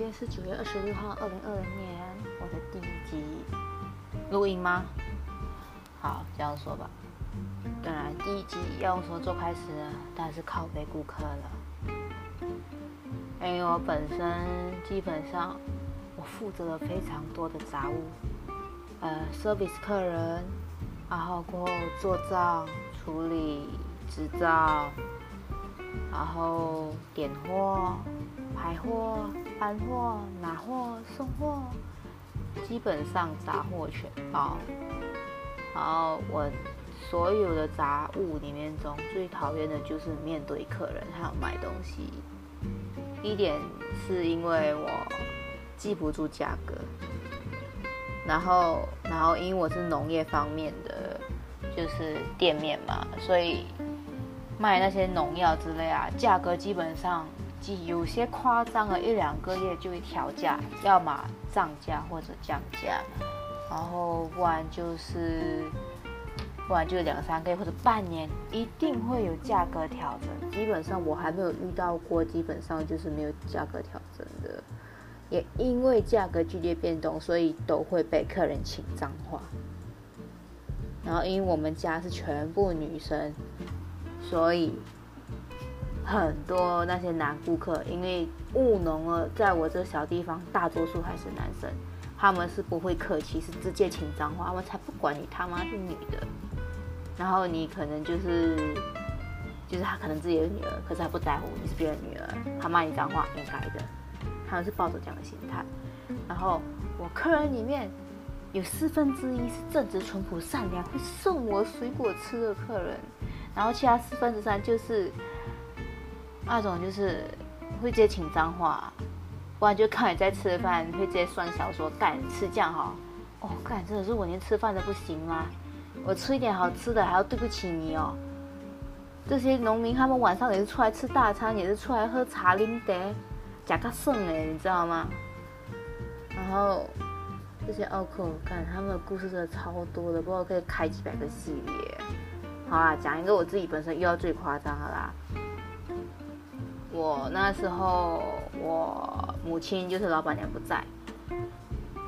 今天是九月二十六号，二零二零年，我的第一集录音吗？好，这样说吧。当然，第一集要用什么做开始？当然是靠背顾客了。因为我本身基本上我负责了非常多的杂物，呃，service 客人，然后过后做账、处理执照，然后点货。排货、搬货、拿货、送货，基本上杂货全包。然后我所有的杂物里面中最讨厌的就是面对客人还有买东西。一点是因为我记不住价格，然后然后因为我是农业方面的，就是店面嘛，所以卖那些农药之类啊，价格基本上。有些夸张了，一两个月就会调价，要么涨价或者降价，然后不然就是，不然就两三个月或者半年，一定会有价格调整。基本上我还没有遇到过，基本上就是没有价格调整的。也因为价格剧烈变动，所以都会被客人请脏话。然后因为我们家是全部女生，所以。很多那些男顾客，因为务农了，在我这小地方，大多数还是男生，他们是不会客气，是直接请脏话，我才不管你他妈是女的。然后你可能就是，就是他可能自己的女儿，可是他不在乎你是别人女儿，他骂你脏话应该的，他们是抱着这样的心态。然后我客人里面有四分之一是正直、淳朴、善良，会送我水果吃的客人，然后其他四分之三就是。那种就是会直接请脏话，不然就看你在吃饭，会直接算小说干吃这样哈。哦，干真的是我连吃饭都不行吗？我吃一点好吃的还要对不起你哦。这些农民他们晚上也是出来吃大餐，也是出来喝茶啉茶，假个剩哎，你知道吗？然后这些奥克，干他们的故事真的超多的，不知道可以开几百个系列。好啦，讲一个我自己本身遇到最夸张的啦。我那时候，我母亲就是老板娘不在，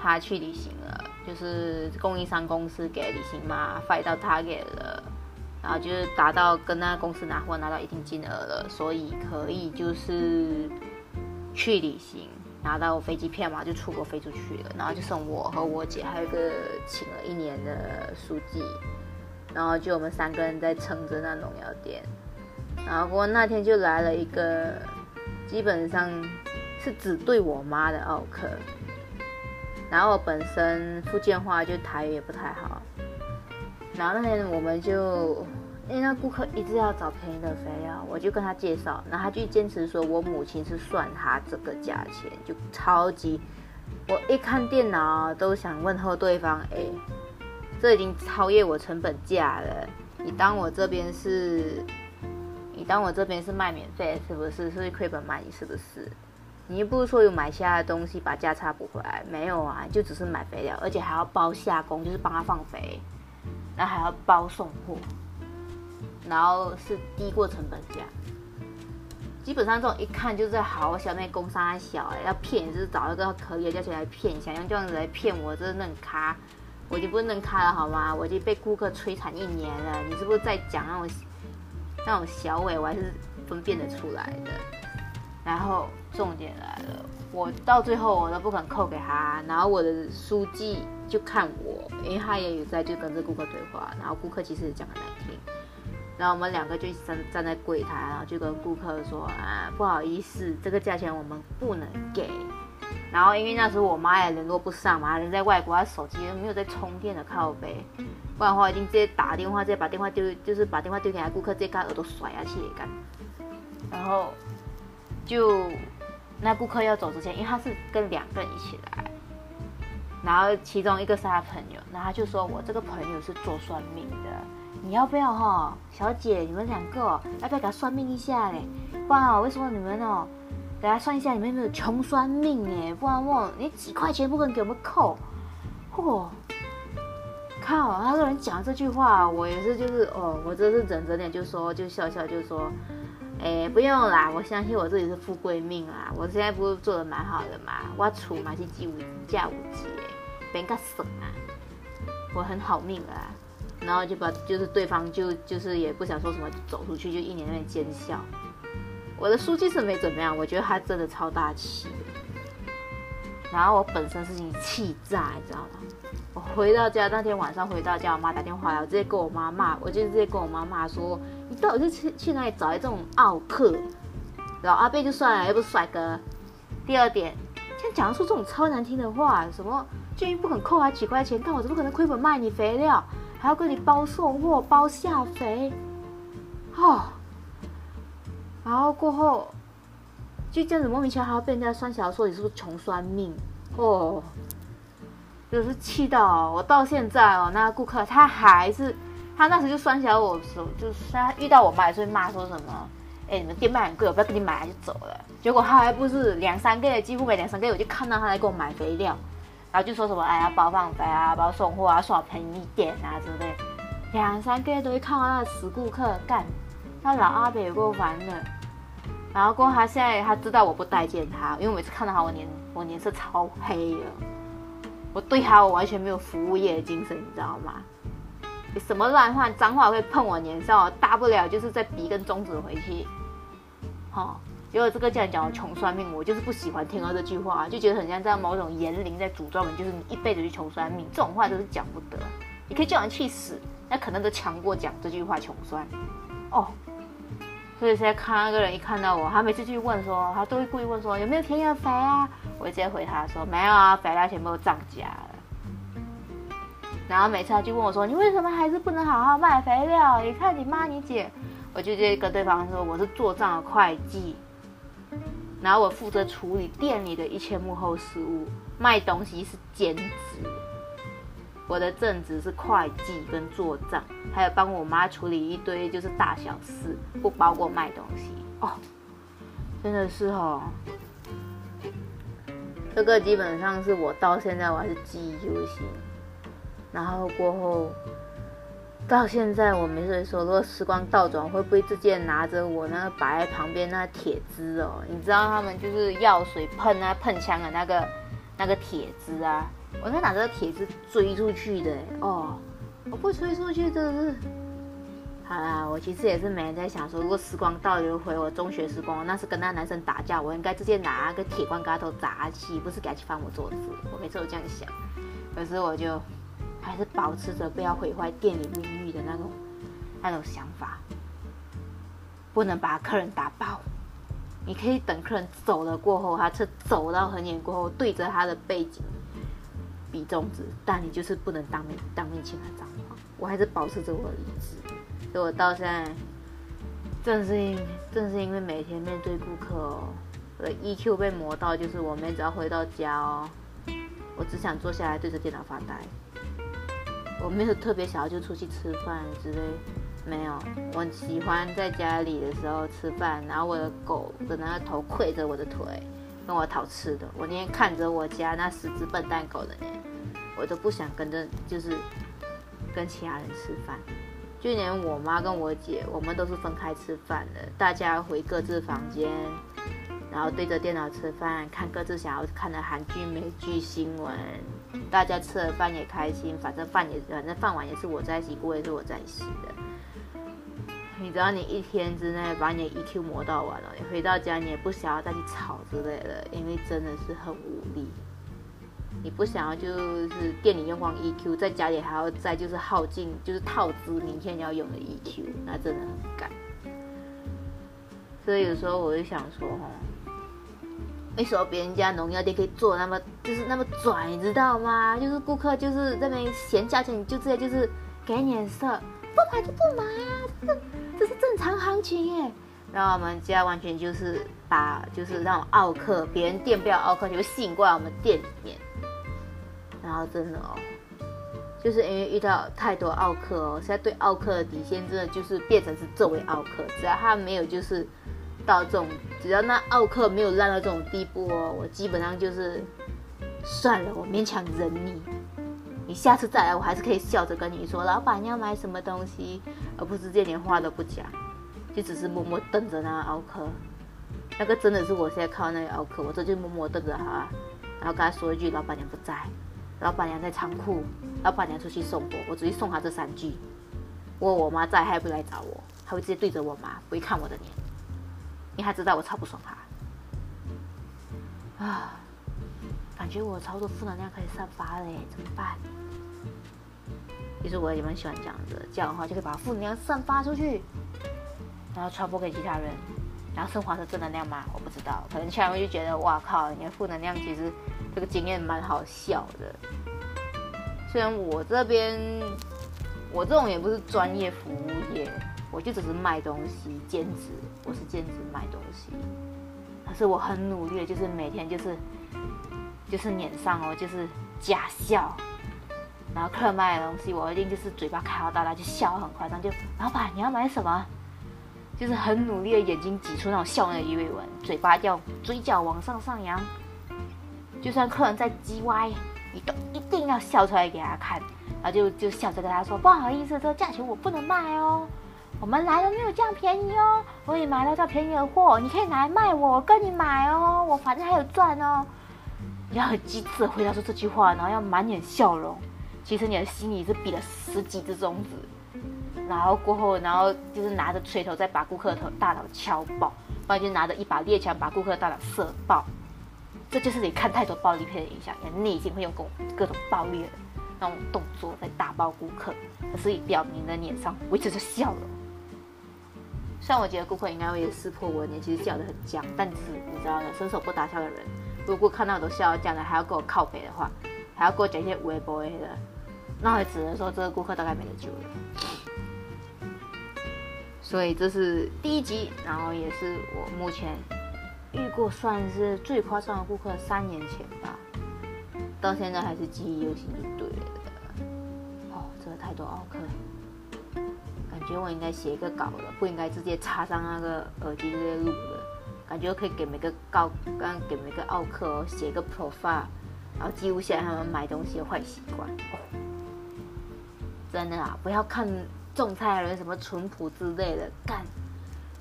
她去旅行了，就是供应商公司给旅行码发到她给了，然后就是达到跟那公司拿货拿到一定金额了，所以可以就是去旅行，拿到飞机票嘛，就出国飞出去了，然后就剩我和我姐还有一个请了一年的书记，然后就我们三个人在撑着那农药店。然后过那天就来了一个，基本上是只对我妈的奥克。然后我本身福建话就台语也不太好。然后那天我们就，因为那顾客一直要找便宜的肥料，我就跟他介绍，然后他就坚持说我母亲是算他这个价钱，就超级。我一看电脑都想问候对方，哎，这已经超越我成本价了，你当我这边是？你当我这边是卖免费，是不是？是亏本卖你，是不是？你又不是说有买其他的东西把价差补回来？没有啊，就只是买肥料，而且还要包下工，就是帮他放肥，然后还要包送货，然后是低过成本价。基本上这种一看就是好小妹工商小哎，要骗就是找一个可以的价钱来骗，想用这样子来骗我，这是嫩咖，我已经不是嫩咖了好吗？我已经被顾客摧残一年了，你是不是在讲那种？那种小尾我还是分辨得出来的，然后重点来了，我到最后我都不肯扣给他，然后我的书记就看我，因为他也有在就跟这顾客对话，然后顾客其实也讲很难听，然后我们两个就站站在柜台，然后就跟顾客说啊不好意思，这个价钱我们不能给，然后因为那时候我妈也联络不上嘛，人在外国，她手机没有在充电的靠背。不然的话，已经直接打电话，直接把电话丢，就是把电话丢给他顾客，直接把耳朵甩下去也干。然后就那顾客要走之前，因为他是跟两个人一起来，然后其中一个是他朋友，然后他就说我这个朋友是做算命的，你要不要哈，小姐，你们两个要不要给他算命一下嘞？不然哦，为什么你们哦，给他算一下，你们有没有穷酸命哎？不然我你几块钱不肯给我们扣，嚯！靠！他个人讲这句话，我也是，就是哦，我真是忍着点，就说，就笑笑，就说，哎，不用啦，我相信我自己是富贵命啦，我现在不是做的蛮好的嘛，我处嘛是鸡五价五级，别个省啊，我很好命啦。然后就把就是对方就就是也不想说什么，走出去就一年那边奸笑。我的书记是没怎么样，我觉得他真的超大气。然后我本身是已经气炸，你知道吗？我回到家那天晚上回到家，我妈打电话来，我直接跟我妈骂，我就直接跟我妈骂说：“你到底是去去哪里找来这种奥客？”然后阿贝就算了，又不是帅哥。第二点，现在讲出这种超难听的话，什么建议不肯扣他几块钱，但我怎么可能亏本卖你肥料？还要跟你包送货、包下肥，哦，然后过后就这样子莫名其妙还要被人家酸小说你是不是穷酸命哦，就是气到我到现在哦，那个顾客他还是他那时就酸小我的时候，就是他遇到我妈也是会骂说什么，哎，你们店卖很贵，我不要给你买就走了。结果他还不是两三个月，几乎每两三个月我就看到他来给我买肥料。然后就说什么哎呀包放肥啊包送货啊少便宜点啊之类，两三个月都会看到那个死顾客干，那老阿伯有够烦的。然后过后他现在他知道我不待见他，因为每次看到他我脸我脸色超黑了，我对他我完全没有服务业的精神，你知道吗？什么乱话脏话会碰我脸上，大不了就是再比一根中指回去，好。结果这个竟然讲我穷算命，我就是不喜欢听到这句话，就觉得很像在某种言灵在诅咒你，就是你一辈子就穷算命，这种话都是讲不得。你可以叫人去死，那可能都强过讲这句话穷酸。哦，所以现在看那个人一看到我，他每次去问说，他都会故意问说有没有田园肥啊？我直接回他说没有啊，肥料全部都涨价了。然后每次他就问我说，你为什么还是不能好好卖肥料？你看你妈你姐，我就直接跟对方说我是做账的会计。然后我负责处理店里的一切幕后事务，卖东西是兼职，我的正职是会计跟做账，还有帮我妈处理一堆就是大小事，不包括卖东西哦。真的是哦，这个基本上是我到现在我还是记忆犹新。然后过后。到现在我没事说，如果时光倒转，会不会直接拿着我那个摆在旁边那铁枝哦？你知道他们就是药水喷啊喷枪的那个那个铁枝啊，我在拿这个铁枝追出去的哦，我不追出去真的是。好啦，我其实也是每天在想说，如果时光倒流回我中学时光，那是跟那男生打架，我应该直接拿个铁罐给他头砸起，不是给他去翻我桌子。我每次都这样想，可是我就。还是保持着不要毁坏店里名誉的那种那种想法，不能把客人打爆。你可以等客人走了过后，他车走到很远过后，对着他的背景比中指，但你就是不能当面当面请他脏话。我还是保持着我的理智，所以我到现在正是因正是因为每天面对顾客哦，我的 EQ 被磨到，就是我每只要回到家哦，我只想坐下来对着电脑发呆。我没有特别想要就出去吃饭之类，没有。我喜欢在家里的时候吃饭，然后我的狗的那个头跪着我的腿，跟我讨吃的。我那天看着我家那十只笨蛋狗的呢，我都不想跟着，就是跟其他人吃饭。就连我妈跟我姐，我们都是分开吃饭的，大家回各自房间。然后对着电脑吃饭，看各自想要看的韩剧、美剧、新闻。大家吃了饭也开心，反正饭也反正饭碗也是我在洗，锅也是我在洗的。你知道，你一天之内把你的 EQ 磨到完了，你回到家你也不想要再去吵之类的，因为真的是很无力。你不想要就是店里用光 EQ，在家里还要再就是耗尽就是套资明天要用的 EQ，那真的很干。所以有时候我就想说，哈。为什么别人家农药店可以做那么就是那么拽，你知道吗？就是顾客就是这边嫌价钱，你就直接就是给脸色，不买就不买啊，这是正常行情耶。然后我们家完全就是把就是那种奥克，别人店不要奥克，就吸引过来我们店里面。然后真的哦，就是因为遇到太多奥克哦，现在对奥克的底线真的就是变成是这位奥克，只要他没有就是。到这种，只要那奥克没有烂到这种地步哦，我基本上就是算了，我勉强忍你。你下次再来，我还是可以笑着跟你说，老板要买什么东西，而不是直接连话都不讲。就只是默默瞪着那个奥克。那个真的是我现在看到那个奥克，我这就默默瞪着他，然后跟他说一句：“老板娘不在，老板娘在仓库，老板娘出去送货。”我直接送他这三句。我我妈在，他也不来找我，他会直接对着我妈，不会看我的脸，因为他知道我超不爽他。啊，感觉我超多负能量可以散发嘞，怎么办？其实我也蛮喜欢这样的，这样的话就可以把负能量散发出去，然后传播给其他人，然后升华成正能量吗？我不知道，可能其他人就觉得哇靠，你的负能量其实这个经验蛮好笑的。虽然我这边我这种也不是专业服务业，我就只是卖东西兼职，我是兼职卖东西。可是我很努力，就是每天就是就是脸上哦，就是假笑，然后客人买的东西，我一定就是嘴巴开好大大，就笑很夸张，就老板你要买什么？就是很努力的眼睛挤出那种笑容的鱼尾纹，嘴巴要嘴角往上上扬，就算客人在叽歪，你都一定要笑出来给他看，然后就就笑着跟他说不好意思，这个价钱我不能卖哦。我们来了没有这样便宜哦，我也买到这便宜的货，你可以拿来卖我，我跟你买哦，我反正还有赚哦。要很机智回答出这句话，然后要满脸笑容，其实你的心里是比了十几只中指。然后过后，然后就是拿着锤头再把顾客的头大脑敲爆，不然就拿着一把猎枪把顾客的大脑射爆。这就是你看太多暴力片的影响，你内心会用各各种暴力的那种动作在打爆顾客，所以表明的脸上维持着笑容。虽然我觉得顾客应该会撕破我脸，其实笑得很僵，但是你知道的，伸手不打笑的人，如果看到我都笑这样的，还要跟我靠北的话，还要跟我讲一些微博的，那也只能说这个顾客大概没得救了。所以这是第一集，然后也是我目前遇过算是最夸张的顾客，三年前吧，到现在还是记忆犹新，就对了。哦，真的太多奥客。觉我应该写一个稿的，不应该直接插上那个耳机直接录的。感觉可以给每个告，刚给每个奥客写一个 profile，然后记录下他们买东西的坏习惯。真的啊，不要看种菜的人什么淳朴之类的，干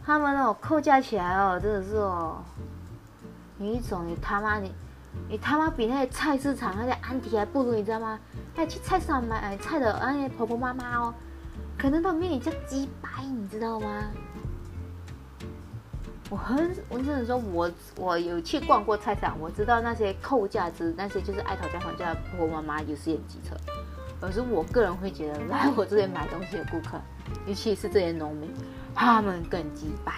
他们哦扣价起来哦，真的是哦，你一种你他妈你你他妈比那些菜市场那些安迪还不如，你知道吗？哎，去菜市场买菜的那些婆婆妈妈哦。可能都没你这鸡掰，你知道吗？我很，我只能说，我我有去逛过菜场，我知道那些扣价值，那些就是爱讨价还价的婆婆妈妈有时也机车。可是我个人会觉得，来我这边买东西的顾客，尤其是这些农民，他们更鸡掰。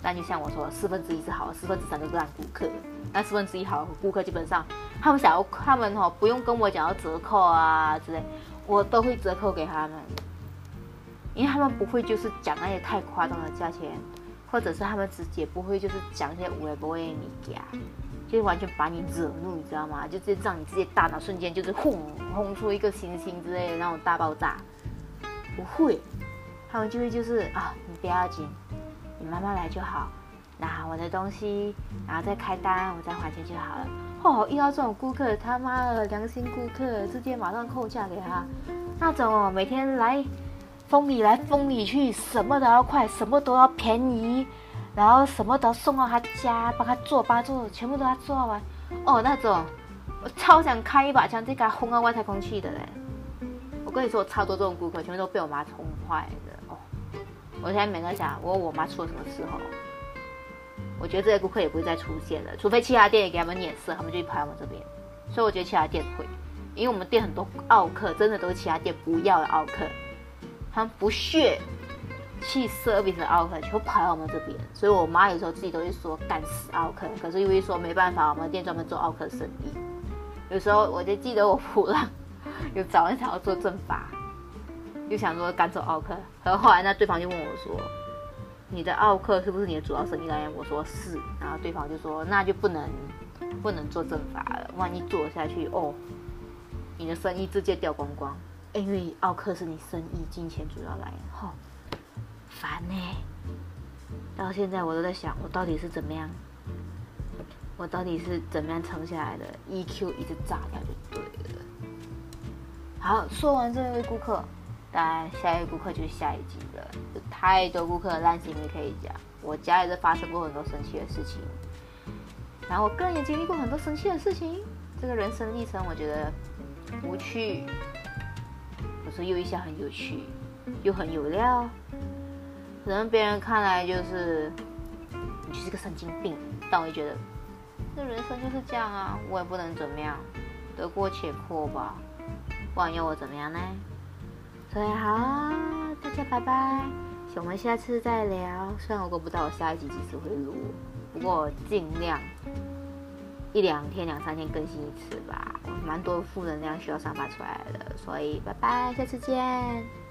但就像我说，四分之一是好，四分之三都是烂顾客。那四分之一好的顾客，基本上他们想要，他们哈不用跟我讲要折扣啊之类。我都会折扣给他们，因为他们不会就是讲那些太夸张的价钱，或者是他们直接不会就是讲一些无谓不会你家，就是完全把你惹怒，你知道吗？就直接让你自己大脑瞬间就是轰轰出一个星星之类的那种大爆炸，不会，他们就会就是啊，你不要紧，你慢慢来就好，拿我的东西，然后再开单，我再还钱就好了。哦，遇到这种顾客，他妈的良心顾客，直接马上扣价给他。那种哦，每天来风里来风里去，什么都要快，什么都要便宜，然后什么都要送到他家，帮他做，帮他做，全部都要做完。哦，那种我超想开一把枪，直接给他轰到外太空去的嘞！我跟你说，我超多这种顾客，全部都被我妈宠坏的哦。我现在每个想，我我妈出了什么事哦？我觉得这些顾客也不会再出现了，除非其他店也给他们脸色，他们就跑我们这边。所以我觉得其他店会，因为我们店很多奥客，真的都是其他店不要的奥客，他们不屑去 service 奥克，就跑到我们这边。所以我妈有时候自己都会说干死奥克，可是因为说没办法，我们店专门做奥克生意。有时候我就记得我普浪有找人想要做正法，就想说赶走奥克，然后后来那对方就问我说。你的奥克是不是你的主要生意来源？我说是，然后对方就说那就不能不能做正法了，万一做下去哦，你的生意直接掉光光，因为奥克是你生意金钱主要来源，哈，烦呢。到现在我都在想，我到底是怎么样，我到底是怎么样撑下来的？EQ 一直炸掉就对了。好，说完这位顾客，当然，下一位顾客就是下一集了。有太多顾客的烂经历可以讲，我家也是发生过很多生气的事情，然后我个人也经历过很多生气的事情。这个人生历程，我觉得无趣，所以又一下很有趣，又很有料。可能别人看来就是你就是个神经病，但我就觉得，这人生就是这样啊，我也不能怎么样，得过且过吧，不然要我怎么样呢？所以好，大家拜拜，我们下次再聊。虽然我不知道我下一集几时会录，不过我尽量一两天、两三天更新一次吧。蛮多负能量需要散发出来的，所以拜拜，下次见。